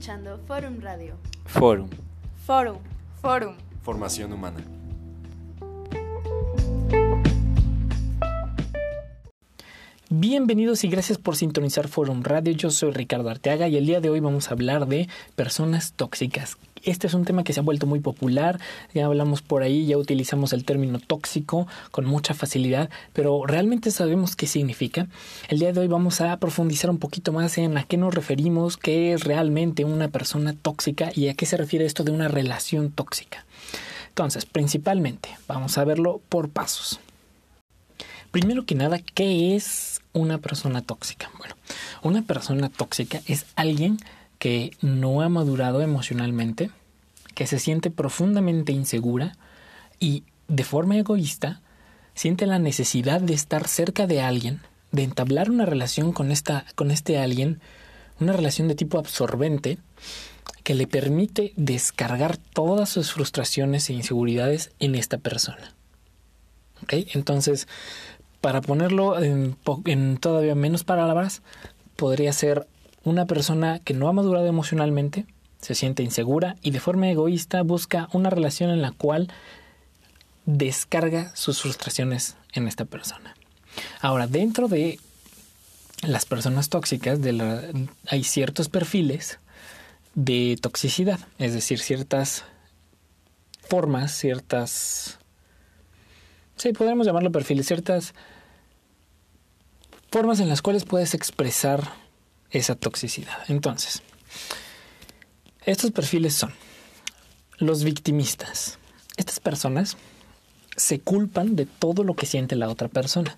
escuchando Forum Radio. Forum. Forum. Forum. Formación humana. Bienvenidos y gracias por sintonizar Forum Radio. Yo soy Ricardo Arteaga y el día de hoy vamos a hablar de personas tóxicas. Este es un tema que se ha vuelto muy popular, ya hablamos por ahí, ya utilizamos el término tóxico con mucha facilidad, pero ¿realmente sabemos qué significa? El día de hoy vamos a profundizar un poquito más en a qué nos referimos, qué es realmente una persona tóxica y a qué se refiere esto de una relación tóxica. Entonces, principalmente, vamos a verlo por pasos. Primero que nada, ¿qué es una persona tóxica? Bueno, una persona tóxica es alguien no ha madurado emocionalmente, que se siente profundamente insegura y de forma egoísta siente la necesidad de estar cerca de alguien, de entablar una relación con esta con este alguien, una relación de tipo absorbente que le permite descargar todas sus frustraciones e inseguridades en esta persona. Entonces, para ponerlo en, en todavía menos palabras, podría ser una persona que no ha madurado emocionalmente, se siente insegura y de forma egoísta busca una relación en la cual descarga sus frustraciones en esta persona. Ahora, dentro de las personas tóxicas hay ciertos perfiles de toxicidad, es decir, ciertas formas, ciertas... Sí, podríamos llamarlo perfiles, ciertas formas en las cuales puedes expresar esa toxicidad. Entonces, estos perfiles son los victimistas. Estas personas se culpan de todo lo que siente la otra persona.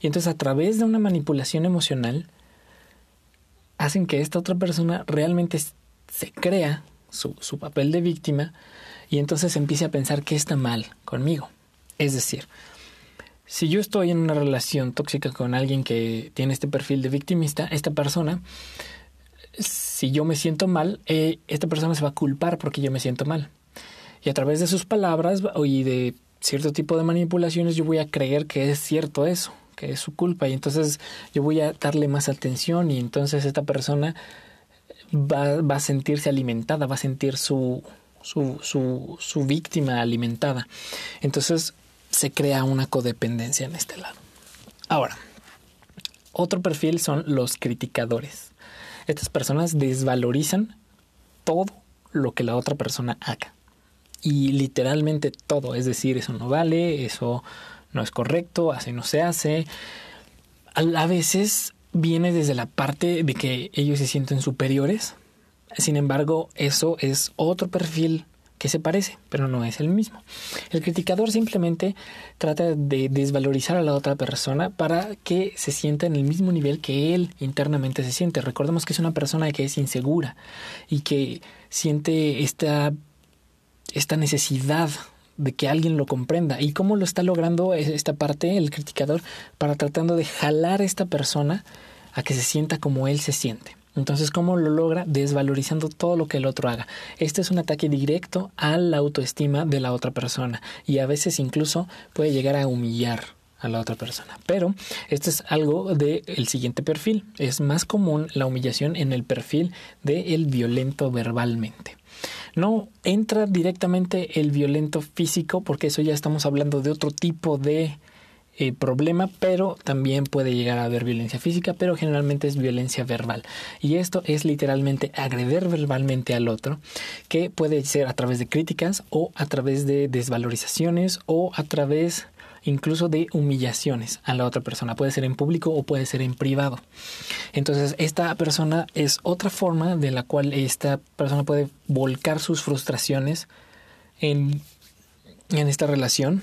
Y entonces a través de una manipulación emocional hacen que esta otra persona realmente se crea su, su papel de víctima y entonces empiece a pensar que está mal conmigo. Es decir, si yo estoy en una relación tóxica con alguien que tiene este perfil de victimista, esta persona, si yo me siento mal, eh, esta persona se va a culpar porque yo me siento mal. Y a través de sus palabras y de cierto tipo de manipulaciones yo voy a creer que es cierto eso, que es su culpa. Y entonces yo voy a darle más atención y entonces esta persona va, va a sentirse alimentada, va a sentir su, su, su, su víctima alimentada. Entonces se crea una codependencia en este lado. Ahora, otro perfil son los criticadores. Estas personas desvalorizan todo lo que la otra persona haga. Y literalmente todo, es decir, eso no vale, eso no es correcto, así no se hace. A veces viene desde la parte de que ellos se sienten superiores. Sin embargo, eso es otro perfil que se parece, pero no es el mismo. El criticador simplemente trata de desvalorizar a la otra persona para que se sienta en el mismo nivel que él internamente se siente. Recordemos que es una persona que es insegura y que siente esta, esta necesidad de que alguien lo comprenda. ¿Y cómo lo está logrando esta parte, el criticador, para tratando de jalar a esta persona a que se sienta como él se siente? Entonces, ¿cómo lo logra? Desvalorizando todo lo que el otro haga. Este es un ataque directo a la autoestima de la otra persona y a veces incluso puede llegar a humillar a la otra persona. Pero esto es algo del siguiente perfil. Es más común la humillación en el perfil del violento verbalmente. No entra directamente el violento físico porque eso ya estamos hablando de otro tipo de eh, problema, pero también puede llegar a haber violencia física, pero generalmente es violencia verbal. Y esto es literalmente agreder verbalmente al otro, que puede ser a través de críticas o a través de desvalorizaciones o a través incluso de humillaciones a la otra persona. Puede ser en público o puede ser en privado. Entonces, esta persona es otra forma de la cual esta persona puede volcar sus frustraciones en, en esta relación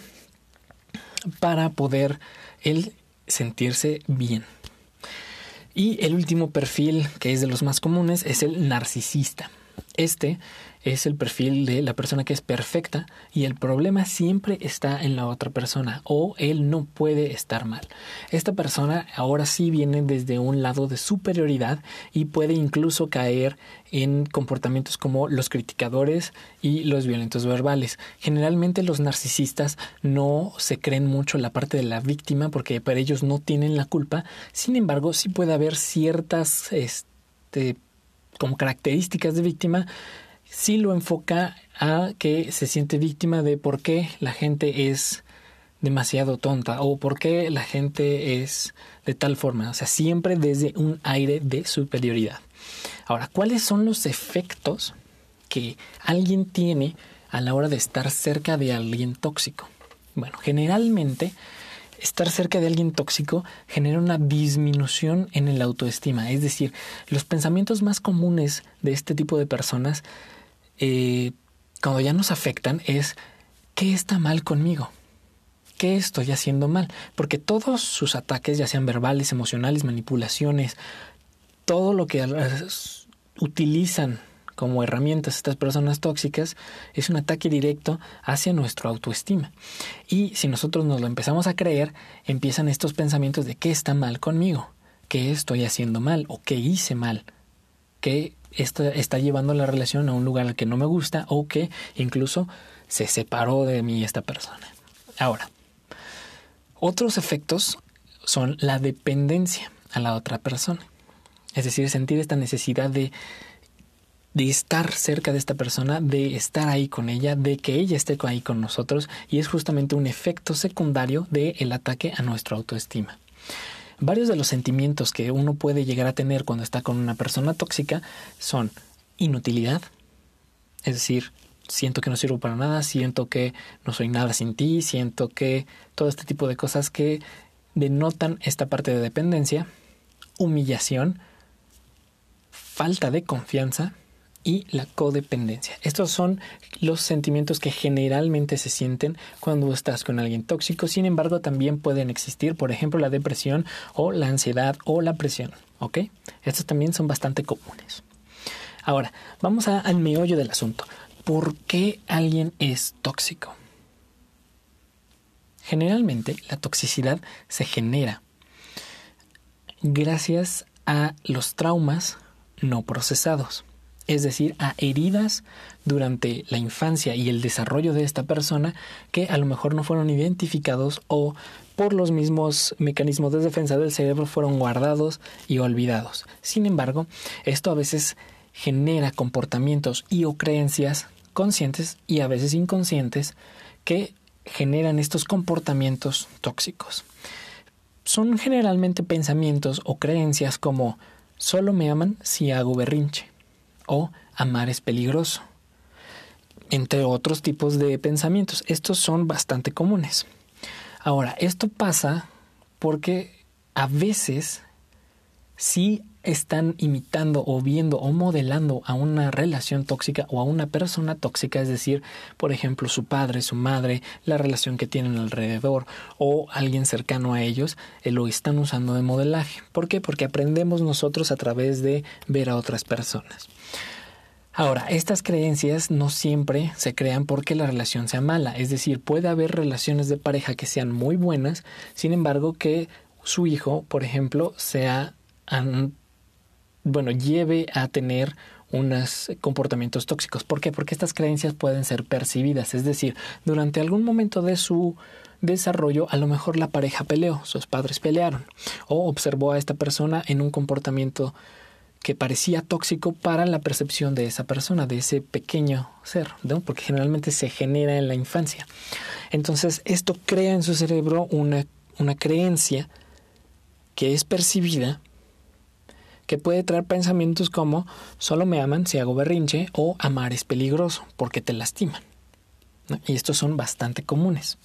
para poder él sentirse bien. Y el último perfil, que es de los más comunes, es el narcisista. Este es el perfil de la persona que es perfecta y el problema siempre está en la otra persona o él no puede estar mal. Esta persona ahora sí viene desde un lado de superioridad y puede incluso caer en comportamientos como los criticadores y los violentos verbales. Generalmente los narcisistas no se creen mucho la parte de la víctima porque para ellos no tienen la culpa. Sin embargo, sí puede haber ciertas este, como características de víctima, sí lo enfoca a que se siente víctima de por qué la gente es demasiado tonta o por qué la gente es de tal forma, o sea, siempre desde un aire de superioridad. Ahora, ¿cuáles son los efectos que alguien tiene a la hora de estar cerca de alguien tóxico? Bueno, generalmente estar cerca de alguien tóxico genera una disminución en el autoestima. Es decir, los pensamientos más comunes de este tipo de personas, eh, cuando ya nos afectan, es ¿qué está mal conmigo? ¿Qué estoy haciendo mal? Porque todos sus ataques, ya sean verbales, emocionales, manipulaciones, todo lo que utilizan como herramientas estas personas tóxicas es un ataque directo hacia nuestra autoestima. Y si nosotros nos lo empezamos a creer, empiezan estos pensamientos de qué está mal conmigo, qué estoy haciendo mal o qué hice mal, qué está, está llevando la relación a un lugar al que no me gusta o que incluso se separó de mí esta persona. Ahora, otros efectos son la dependencia a la otra persona. Es decir, sentir esta necesidad de de estar cerca de esta persona, de estar ahí con ella, de que ella esté ahí con nosotros y es justamente un efecto secundario del el ataque a nuestra autoestima. Varios de los sentimientos que uno puede llegar a tener cuando está con una persona tóxica son inutilidad, es decir, siento que no sirvo para nada, siento que no soy nada sin ti, siento que todo este tipo de cosas que denotan esta parte de dependencia, humillación, falta de confianza, y la codependencia. Estos son los sentimientos que generalmente se sienten cuando estás con alguien tóxico. Sin embargo, también pueden existir, por ejemplo, la depresión o la ansiedad o la presión. ¿Ok? Estos también son bastante comunes. Ahora, vamos al meollo del asunto. ¿Por qué alguien es tóxico? Generalmente la toxicidad se genera gracias a los traumas no procesados es decir, a heridas durante la infancia y el desarrollo de esta persona que a lo mejor no fueron identificados o por los mismos mecanismos de defensa del cerebro fueron guardados y olvidados. Sin embargo, esto a veces genera comportamientos y o creencias conscientes y a veces inconscientes que generan estos comportamientos tóxicos. Son generalmente pensamientos o creencias como solo me aman si hago berrinche o amar es peligroso, entre otros tipos de pensamientos. Estos son bastante comunes. Ahora, esto pasa porque a veces sí están imitando o viendo o modelando a una relación tóxica o a una persona tóxica, es decir, por ejemplo, su padre, su madre, la relación que tienen alrededor o alguien cercano a ellos, eh, lo están usando de modelaje. ¿Por qué? Porque aprendemos nosotros a través de ver a otras personas. Ahora, estas creencias no siempre se crean porque la relación sea mala, es decir, puede haber relaciones de pareja que sean muy buenas, sin embargo que su hijo, por ejemplo, sea, bueno, lleve a tener unos comportamientos tóxicos. ¿Por qué? Porque estas creencias pueden ser percibidas, es decir, durante algún momento de su desarrollo, a lo mejor la pareja peleó, sus padres pelearon, o observó a esta persona en un comportamiento que parecía tóxico para la percepción de esa persona, de ese pequeño ser, porque generalmente se genera en la infancia. Entonces, esto crea en su cerebro una, una creencia que es percibida, que puede traer pensamientos como solo me aman si hago berrinche o amar es peligroso porque te lastiman. Y estos son bastante comunes.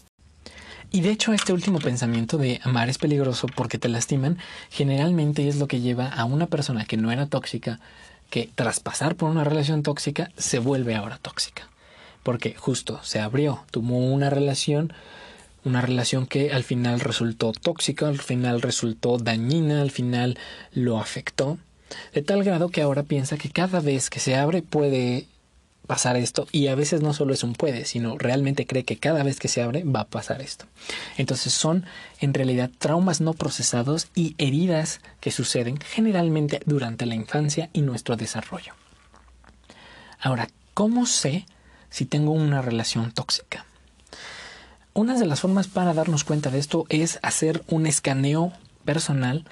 Y de hecho este último pensamiento de amar es peligroso porque te lastiman, generalmente es lo que lleva a una persona que no era tóxica, que tras pasar por una relación tóxica, se vuelve ahora tóxica. Porque justo se abrió, tuvo una relación, una relación que al final resultó tóxica, al final resultó dañina, al final lo afectó, de tal grado que ahora piensa que cada vez que se abre puede pasar esto y a veces no solo es un puede, sino realmente cree que cada vez que se abre va a pasar esto. Entonces son en realidad traumas no procesados y heridas que suceden generalmente durante la infancia y nuestro desarrollo. Ahora, ¿cómo sé si tengo una relación tóxica? Una de las formas para darnos cuenta de esto es hacer un escaneo personal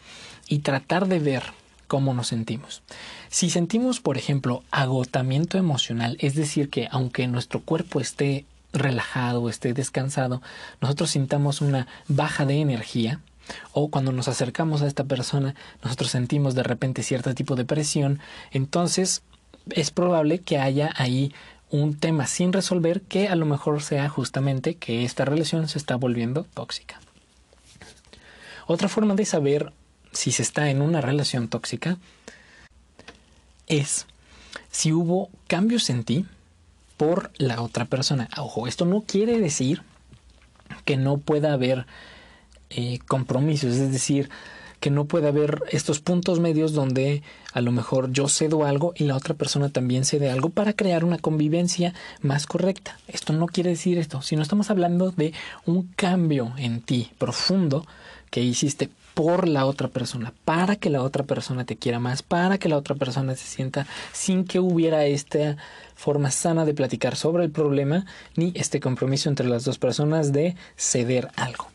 y tratar de ver cómo nos sentimos. Si sentimos, por ejemplo, agotamiento emocional, es decir, que aunque nuestro cuerpo esté relajado, esté descansado, nosotros sintamos una baja de energía, o cuando nos acercamos a esta persona, nosotros sentimos de repente cierto tipo de presión, entonces es probable que haya ahí un tema sin resolver que a lo mejor sea justamente que esta relación se está volviendo tóxica. Otra forma de saber si se está en una relación tóxica es si hubo cambios en ti por la otra persona. Ojo, esto no quiere decir que no pueda haber eh, compromisos, es decir, que no puede haber estos puntos medios donde a lo mejor yo cedo algo y la otra persona también cede algo para crear una convivencia más correcta. Esto no quiere decir esto, sino estamos hablando de un cambio en ti profundo que hiciste por la otra persona, para que la otra persona te quiera más, para que la otra persona se sienta sin que hubiera esta forma sana de platicar sobre el problema ni este compromiso entre las dos personas de ceder algo.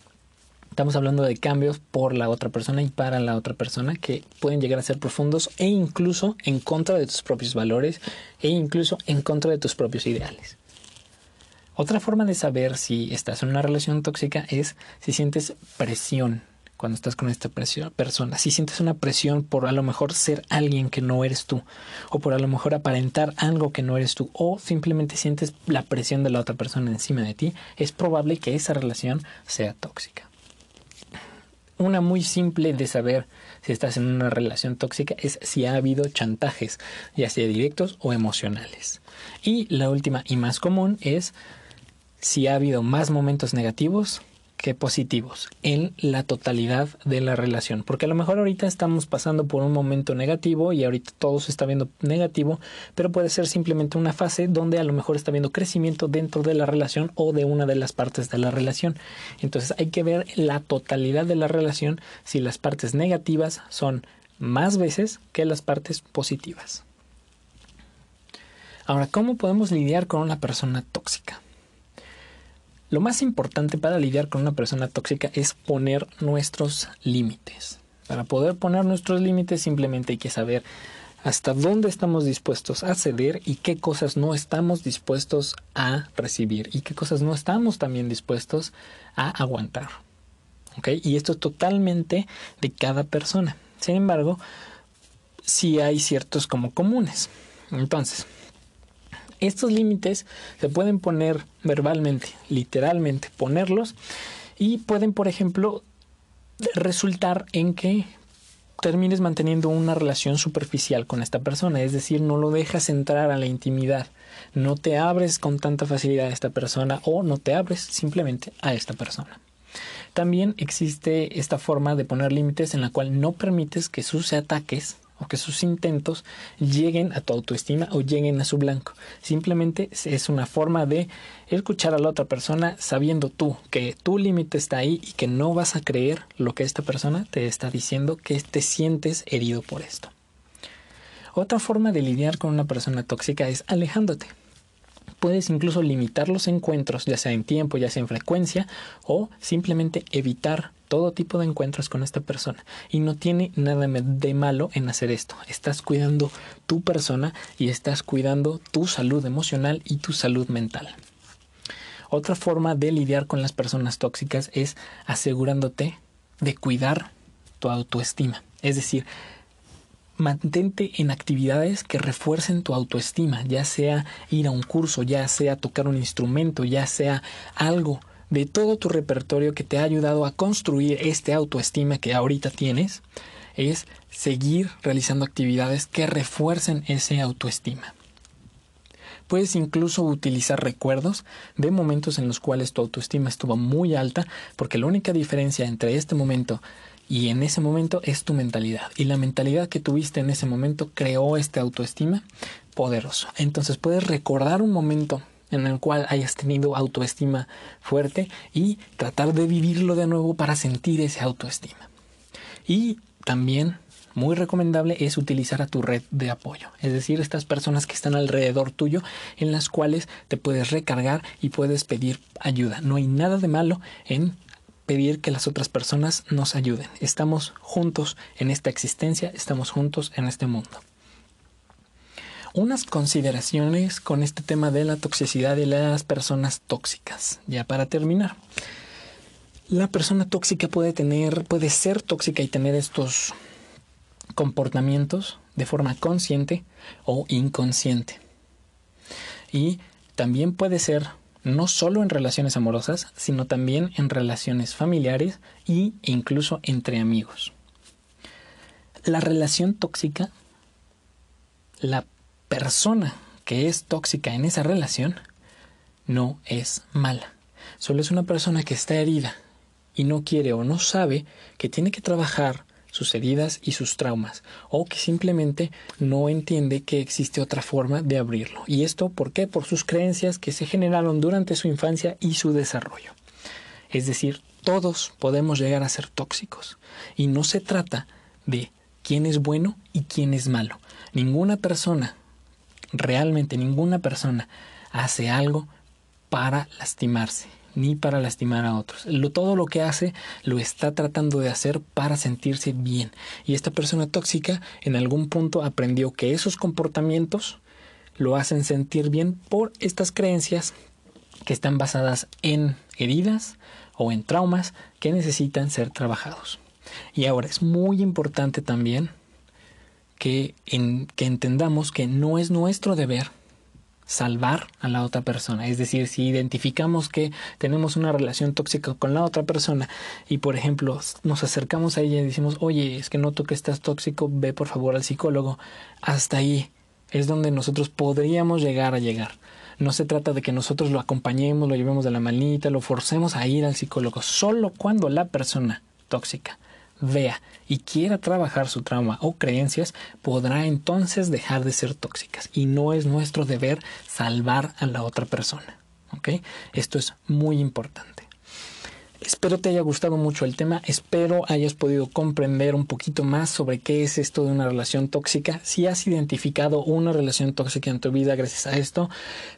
Estamos hablando de cambios por la otra persona y para la otra persona que pueden llegar a ser profundos e incluso en contra de tus propios valores e incluso en contra de tus propios ideales. Otra forma de saber si estás en una relación tóxica es si sientes presión cuando estás con esta persona. Si sientes una presión por a lo mejor ser alguien que no eres tú, o por a lo mejor aparentar algo que no eres tú, o simplemente sientes la presión de la otra persona encima de ti, es probable que esa relación sea tóxica. Una muy simple de saber si estás en una relación tóxica es si ha habido chantajes, ya sea directos o emocionales. Y la última y más común es si ha habido más momentos negativos que positivos en la totalidad de la relación. Porque a lo mejor ahorita estamos pasando por un momento negativo y ahorita todo se está viendo negativo, pero puede ser simplemente una fase donde a lo mejor está viendo crecimiento dentro de la relación o de una de las partes de la relación. Entonces hay que ver la totalidad de la relación si las partes negativas son más veces que las partes positivas. Ahora, ¿cómo podemos lidiar con una persona tóxica? Lo más importante para lidiar con una persona tóxica es poner nuestros límites. Para poder poner nuestros límites simplemente hay que saber hasta dónde estamos dispuestos a ceder y qué cosas no estamos dispuestos a recibir y qué cosas no estamos también dispuestos a aguantar. Y esto es totalmente de cada persona. Sin embargo, sí hay ciertos como comunes. Entonces, estos límites se pueden poner verbalmente, literalmente, ponerlos y pueden, por ejemplo, resultar en que termines manteniendo una relación superficial con esta persona, es decir, no lo dejas entrar a la intimidad, no te abres con tanta facilidad a esta persona o no te abres simplemente a esta persona. También existe esta forma de poner límites en la cual no permites que sus ataques o que sus intentos lleguen a tu autoestima o lleguen a su blanco. Simplemente es una forma de escuchar a la otra persona sabiendo tú que tu límite está ahí y que no vas a creer lo que esta persona te está diciendo que te sientes herido por esto. Otra forma de lidiar con una persona tóxica es alejándote. Puedes incluso limitar los encuentros, ya sea en tiempo, ya sea en frecuencia, o simplemente evitar todo tipo de encuentros con esta persona. Y no tiene nada de malo en hacer esto. Estás cuidando tu persona y estás cuidando tu salud emocional y tu salud mental. Otra forma de lidiar con las personas tóxicas es asegurándote de cuidar tu autoestima. Es decir, mantente en actividades que refuercen tu autoestima, ya sea ir a un curso, ya sea tocar un instrumento, ya sea algo de todo tu repertorio que te ha ayudado a construir este autoestima que ahorita tienes, es seguir realizando actividades que refuercen ese autoestima. Puedes incluso utilizar recuerdos de momentos en los cuales tu autoestima estuvo muy alta, porque la única diferencia entre este momento y en ese momento es tu mentalidad. Y la mentalidad que tuviste en ese momento creó este autoestima poderoso. Entonces puedes recordar un momento en el cual hayas tenido autoestima fuerte y tratar de vivirlo de nuevo para sentir esa autoestima. Y también muy recomendable es utilizar a tu red de apoyo, es decir, estas personas que están alrededor tuyo en las cuales te puedes recargar y puedes pedir ayuda. No hay nada de malo en pedir que las otras personas nos ayuden. Estamos juntos en esta existencia, estamos juntos en este mundo. Unas consideraciones con este tema de la toxicidad y las personas tóxicas. Ya para terminar. La persona tóxica puede tener, puede ser tóxica y tener estos comportamientos de forma consciente o inconsciente. Y también puede ser no solo en relaciones amorosas, sino también en relaciones familiares e incluso entre amigos. La relación tóxica, la persona que es tóxica en esa relación, no es mala. Solo es una persona que está herida y no quiere o no sabe que tiene que trabajar sus heridas y sus traumas, o que simplemente no entiende que existe otra forma de abrirlo. ¿Y esto por qué? Por sus creencias que se generaron durante su infancia y su desarrollo. Es decir, todos podemos llegar a ser tóxicos, y no se trata de quién es bueno y quién es malo. Ninguna persona, realmente ninguna persona, hace algo para lastimarse ni para lastimar a otros. todo lo que hace lo está tratando de hacer para sentirse bien. Y esta persona tóxica en algún punto aprendió que esos comportamientos lo hacen sentir bien por estas creencias que están basadas en heridas o en traumas que necesitan ser trabajados. Y ahora es muy importante también que, entendamos que no es nuestro deber salvar a la otra persona. Es decir, si identificamos que tenemos una relación tóxica con la otra persona y, por ejemplo, nos acercamos a ella y decimos, oye, es que noto que estás tóxico, ve por favor al psicólogo, hasta ahí es donde nosotros podríamos llegar a llegar. No se trata de que nosotros lo acompañemos, lo llevemos de la manita, lo forcemos a ir al psicólogo, solo cuando la persona tóxica vea y quiera trabajar su trauma o creencias, podrá entonces dejar de ser tóxicas. Y no es nuestro deber salvar a la otra persona. Esto es muy importante. Espero te haya gustado mucho el tema, espero hayas podido comprender un poquito más sobre qué es esto de una relación tóxica. Si has identificado una relación tóxica en tu vida gracias a esto,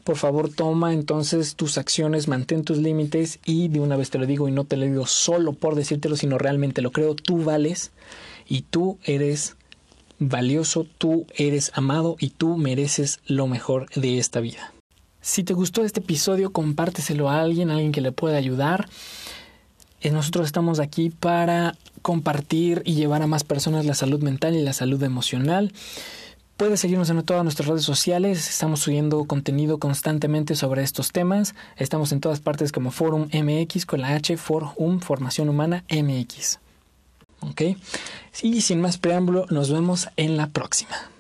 por favor toma entonces tus acciones, mantén tus límites y de una vez te lo digo y no te lo digo solo por decírtelo, sino realmente lo creo, tú vales y tú eres valioso, tú eres amado y tú mereces lo mejor de esta vida. Si te gustó este episodio, compárteselo a alguien, a alguien que le pueda ayudar. Eh, nosotros estamos aquí para compartir y llevar a más personas la salud mental y la salud emocional. Puedes seguirnos en todas nuestras redes sociales, estamos subiendo contenido constantemente sobre estos temas. Estamos en todas partes como Forum MX con la H, Forum Formación Humana MX. ¿Ok? Y sin más preámbulo, nos vemos en la próxima.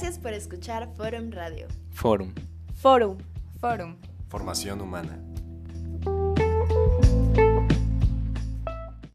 Gracias por escuchar Forum Radio. Forum. Forum. Forum. Formación humana.